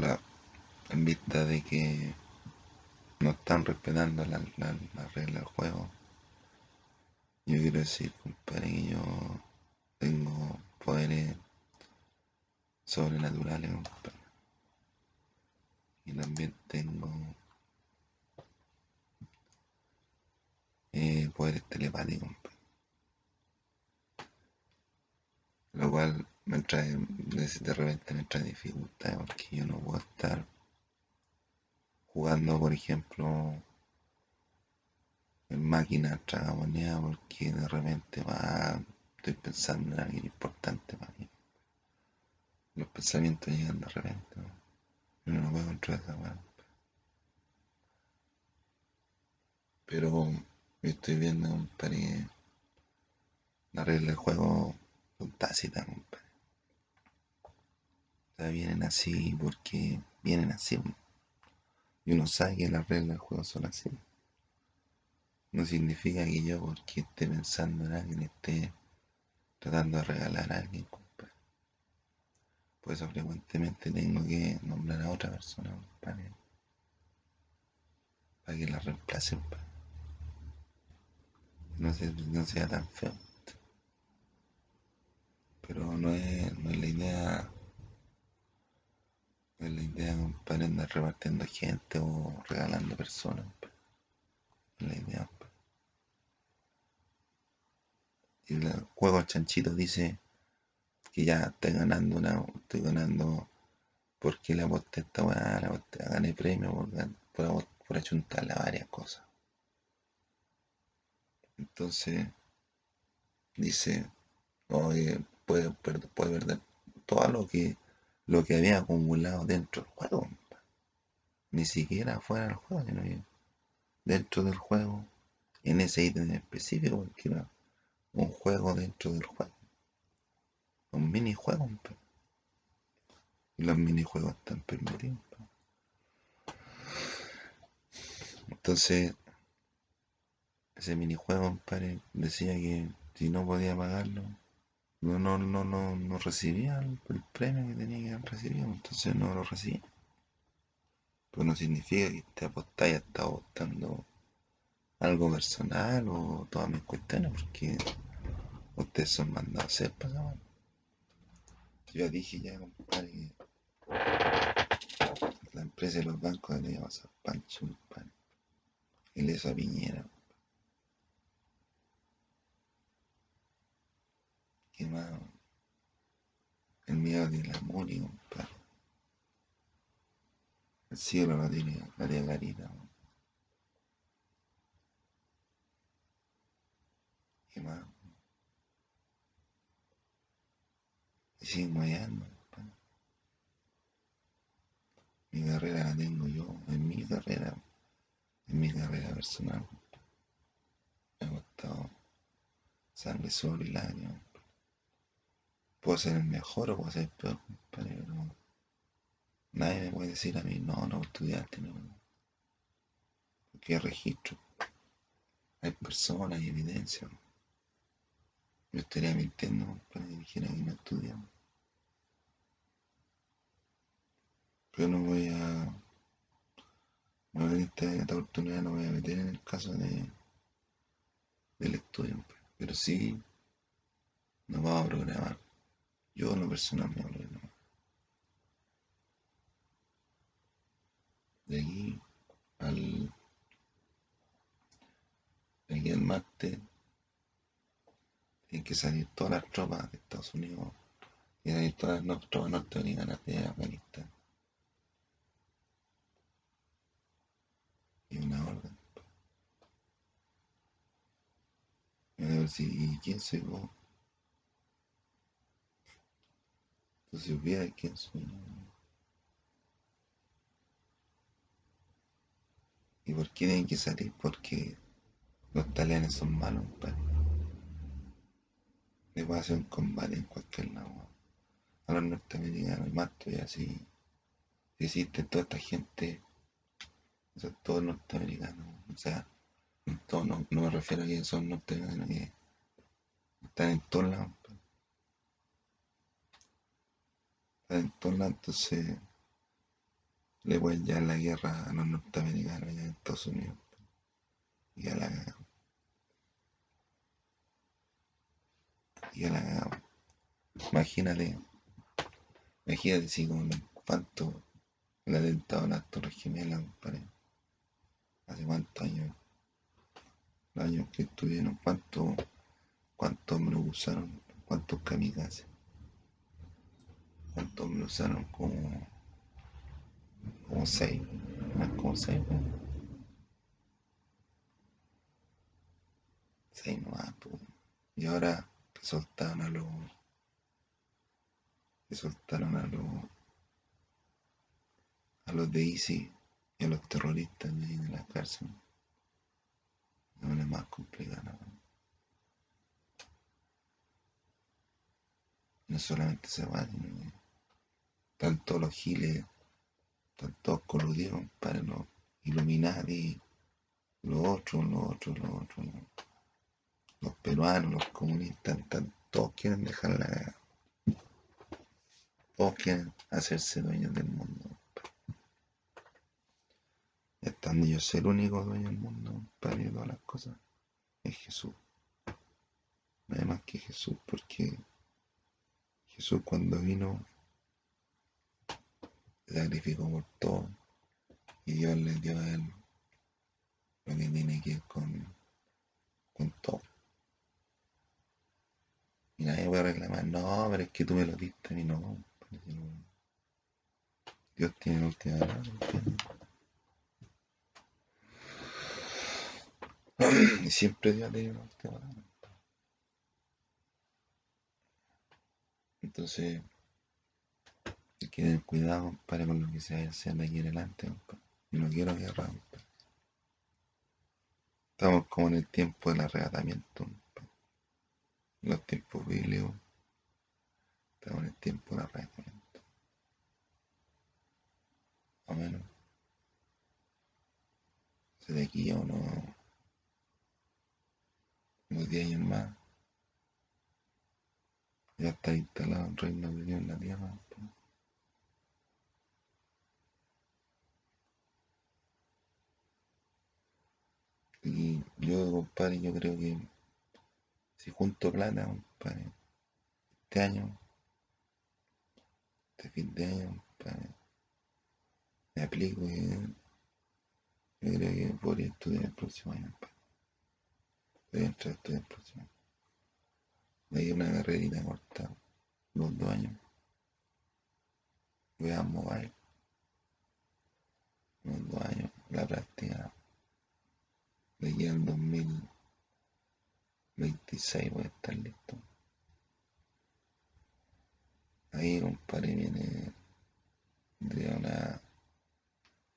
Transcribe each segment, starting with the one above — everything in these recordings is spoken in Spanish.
la, en vista de que no están respetando la, la, regla del juego. Yo quiero decir, compadre, que yo tengo poderes sobrenaturales, compadre. Y también tengo eh, poderes telepáticos, compadre. Lo cual me trae, de repente me trae dificultades porque yo no puedo estar jugando, por ejemplo, en máquina tragamoneda porque de repente va, estoy pensando en alguien importante para mí. Los pensamientos llegan de repente, yo no puedo controlar esa weá. Pero yo estoy viendo, compadre, la regla del juego compadre. Sea, vienen así porque vienen así. Y uno sabe que las reglas del juego son así. No significa que yo, porque esté pensando en alguien, esté tratando de regalar a alguien, compadre. Por eso frecuentemente tengo que nombrar a otra persona, compadre. Para que la reemplace, compadre. No, no sea tan feo. Pero no es, no es la idea es la idea, compadre, andar repartiendo gente o regalando personas. Es la idea, Y el juego chanchito dice que ya estoy ganando una, estoy ganando porque la aposté esta weá, la aposté, gané premio por, por, achuntarle a varias cosas. Entonces, dice, oye, puede, puede perder todo lo que lo que había acumulado dentro del juego. Ni siquiera fuera del juego, sino dentro del juego, en ese ítem específico, porque era un juego dentro del juego. Un minijuego. Y los minijuegos están permitidos. Entonces, ese minijuego, decía que si no podía pagarlo, no, no, no, no, no recibía el, premio que tenía que recibido, entonces no lo recibía. Pero no significa que apostando haya estado apostando algo personal o todas mis cuestiones, porque ustedes son mandados a hacer, pues, Yo dije ya, compadre, que la empresa de los bancos le iba a pancho, compadre. Y le hizo Piñera. El miedo la Muni, compadre. El cielo lo tiene María Clarita. ¿Qué más? Y sigo mayando, compadre. Mi carrera la tengo yo, en mi carrera, en mi carrera personal. Me ha costado sangre, sol y lágrimas. Puedo ser el mejor o puedo ser el peor, compadre, pero nadie me puede decir a mí, no, no estudiaste, no. Porque hay registro, hay personas, hay evidencia. Yo estaría mintiendo, compadre, si dijera que no estudiamos. Pero no voy a. No en esta, esta oportunidad no voy a meter en el caso de del estudio, pero sí nos vamos a programar yo en lo personal me hablo de aquí al de aquí al martes tienen que salir todas las tropas de Estados Unidos y salir todas las tropas norteamericanas de Afganistán. Y una orden. Y a ver si quién soy vos si hubiera quien sueña. ¿Y por qué tienen que salir? Porque los talianes son malos, padre. Le puede hacer un combate en cualquier lado. A los norteamericanos y más todavía así. Si existe toda esta gente, o sea, todos norteamericanos. O sea, todo, no, no, me refiero a que son norteamericanos que están en todos lados. Entonces le pueden llevar la guerra a los norteamericanos allá en Estados Unidos. Y a la Y a la Imagínate. Imagínate si con cuánto el atentado a las Torres Gemelas, compadre. Hace cuántos años. Los años que estuvieron, cuántos cuántos hombres usaron, cuántos kamikazes. ¿Cuántos hombres usaron como como seis, más como seis, ¿no? Seis nomás, pues. Y ahora soltaron a los soltaron a los a los de ISIS y a los terroristas de, ahí de la cárcel. No es más complicado. ¿no? Solamente se va, todos los giles, están todos coludidos para los Illuminati, los otros, los otros, los otros, los, los peruanos, los comunistas, todos quieren dejar la. Todos quieren hacerse dueños del mundo. Estando yo el único dueño del mundo para todas las cosas, es Jesús. No hay más que Jesús, porque Jesús cuando vino se sacrificó por todo y Dios le dio a él lo que tiene que ver con, con todo. Y nadie puede reclamar, no, pero es que tú me lo diste a mí, no. no- Dios tiene la última palabra. Y siempre Dios tenido la última palabra. Entonces, hay que tener cuidado, compadre, con lo que se vaya a de aquí en adelante, compadre. No quiero guerra, compadre. Estamos como en el tiempo del arrebatamiento, compadre. Los tiempos bíblicos. Estamos en el tiempo del arrebatamiento. Más o menos. O sea, de aquí a unos, unos 10 años más. Ya está instalado el reino de Dios en la tierra. compadre. Y yo, compadre, yo creo que si junto plata, compadre, este año, este fin de año, compadre, me aplico y yo creo que podría estudiar el próximo año, compadre. Podría entrar a estudiar el próximo año. Me di una carrerita corta, los dos años. Voy a mobile, los dos años, la práctica. De aquí al 2026 voy a estar listo. Ahí, compadre, viene de una,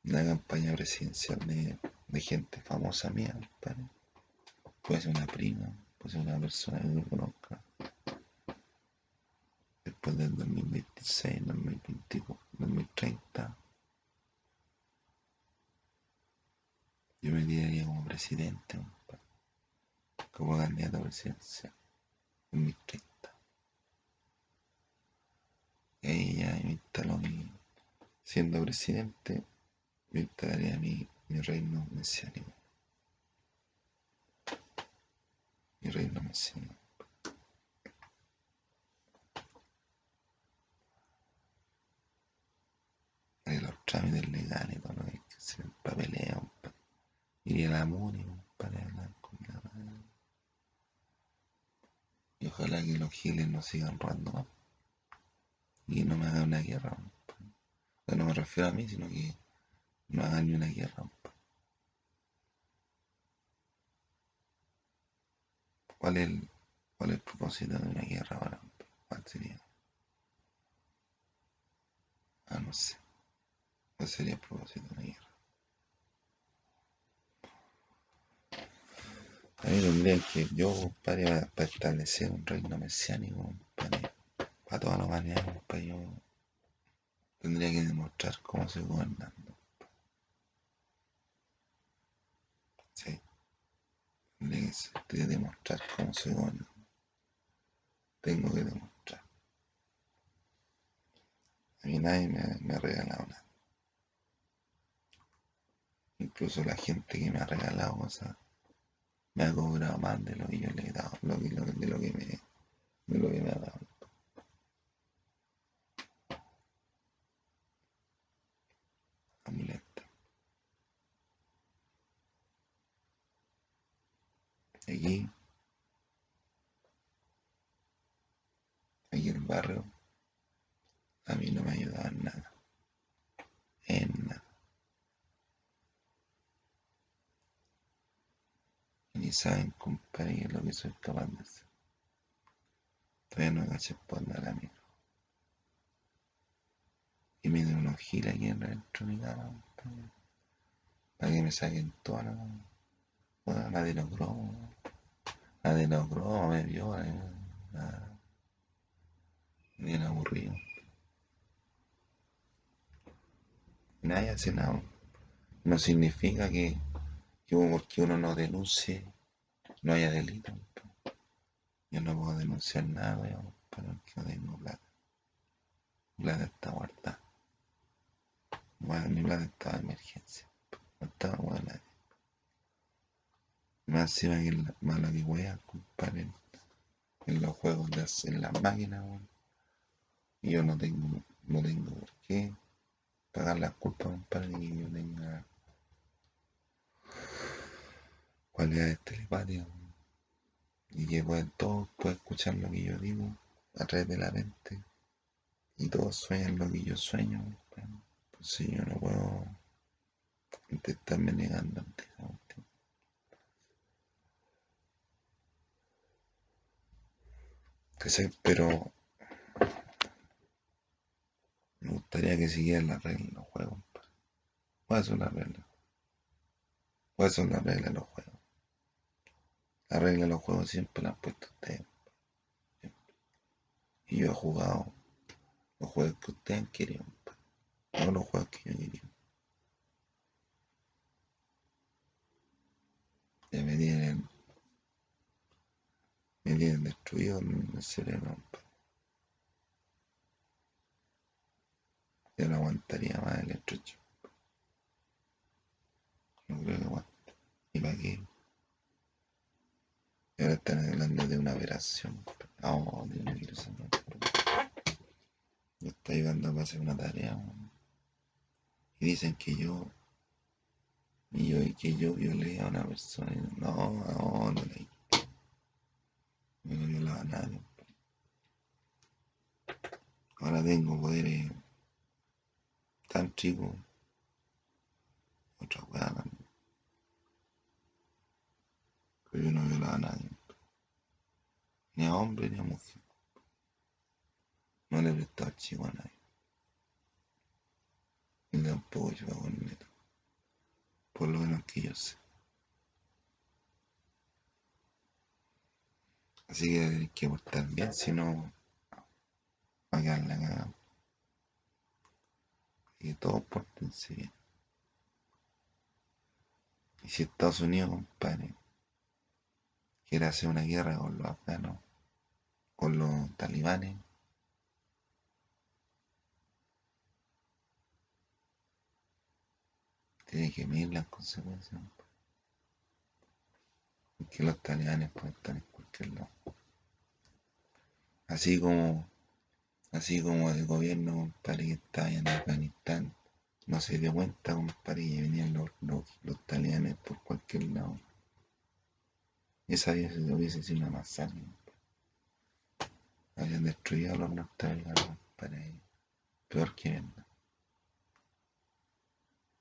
una campaña presidencial de, gente famosa mía, compadre. Puede ser una prima, puede ser una persona que yo conozca. Después del 2026, 2024, 2030, yo me tiraría como presidente, como candidato presidencial, 2030. Y ahí me instaló mi, siendo presidente, me instalaría mi, mi reino mesiánico. Mi reino mesiánico. Haré los trámites legales, todo lo que hay que hacer, el papeleo, compadre. Iría a la MUNI, compadre, a hablar con la. Y ojalá que los giles no sigan robando más. Y no me hagan una guerra, compadre. O sea, no me refiero a mí, sino que no hagan ni una guerra, compadre. ¿Cuál es el, cuál es el propósito de una guerra ahora, compadre? ¿Cuál sería? Ah, no sé. ¿Cuál sería el propósito de una guerra? A mí tendría que, yo, para, para establecer un reino mesiánico, compadre, para toda la humanidad, compadre, yo tendría que demostrar cómo soy gobernando. Sí. Tendría que, demostrar cómo soy gobernando. Tengo que demostrar. A mí nadie me, me ha regalado nada. Incluso la gente que me ha regalado cosas me ha cobrado más de lo que yo le he dado, lo que, de lo que me, de lo que me ha dado. Amuleto. Aquí, aquí el barrio, a mí no me en nada. En nada. Ni saben, compadre, lo que soy capaz de hacer. Todavía no caché por andar a mí. Y me dio unos giles aquí de mi cara, compadre, para que me saquen toda la. Bueno, nadie lo cromos. Nadie lo cromos, me vio. Eh, nada. Bien aburrido. Nadie hace nada. No significa que, que porque uno no denuncie no haya delito. Yo no puedo denunciar nada, digamos, para que no tengo plata. Plata está guardada. Bueno, mi plata estaba de emergencia. No estaba buena. Más encima que la mala que wea, compadre, en los juegos en las máquinas, weón. Y yo no tengo, no tengo por qué pagar las culpas, compadre, que yo tenga cualidades telepáticas. Y que pueden, todos pueden escuchar lo que yo digo a través de la mente. Y todos sueñan lo que yo sueño, compadre. Entonces yo no puedo intentarme negando ante esa cuestión. Pero me gustaría que siguieran las reglas de los juegos. ¿Cuáles son las reglas? ¿Cuáles son las reglas de los juegos? De los juegos siempre las han puesto ustedes. Y yo he jugado los juegos que ustedes han querido, compadre. no los juegos que yo quería. Ya me tienen, me tienen destruido el cerebro, compadre. Yo no aguantaría más el estrecho. No creo que aguante. ¿Y para qué? Ahora están hablando de una operación. Oh, no quiero saber. Me está ayudando a hacer una tarea. Y dicen que yo. Y yo, y que yo violé a una persona. No, no, no. Yo no violaba a nadie. Ahora tengo poderes tan chicos. Otra weá. Pero yo no violaba a nadie. Ni a hombre ni a mujer. No le he prestado chico a nadie. Ni tampoco el neto. Por lo menos que yo sé. Así que hay que portar bien, si no, va a la cagada. Y que todos portense bien. Y si Estados Unidos, compadre, quiere hacer una guerra con los afganos, con los talibanes, tiene que medir las consecuencias. Porque los talibanes pueden estar en cualquier lado. Así como, así como el gobierno, compadre, que estaba en Afganistán, no se dio cuenta, compadre, que venían los, los, los talibanes por cualquier lado. Esa hubiese, hubiese sido una masacre. Habían destruido los norteamericanos, compadre, peor que Vietnam.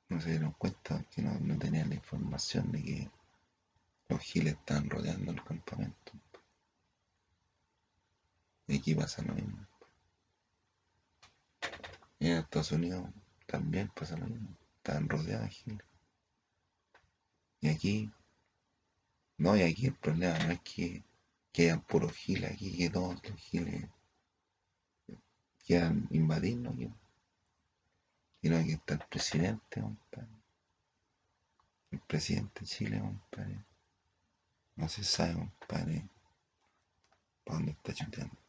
No se dieron cuenta que no, no tenían la información de que los giles estaban rodeando el campamento. Y aquí pasa lo mismo. Y en Estados Unidos también pasa lo mismo. Están rodeados de giles. Y aquí, no, y aquí el problema no es que quedan puros giles, aquí que todos los giles quieran invadirnos, aquí, sino que está el presidente, compadre. El presidente de Chile, compadre. No se sabe, compadre, para dónde está chuteando.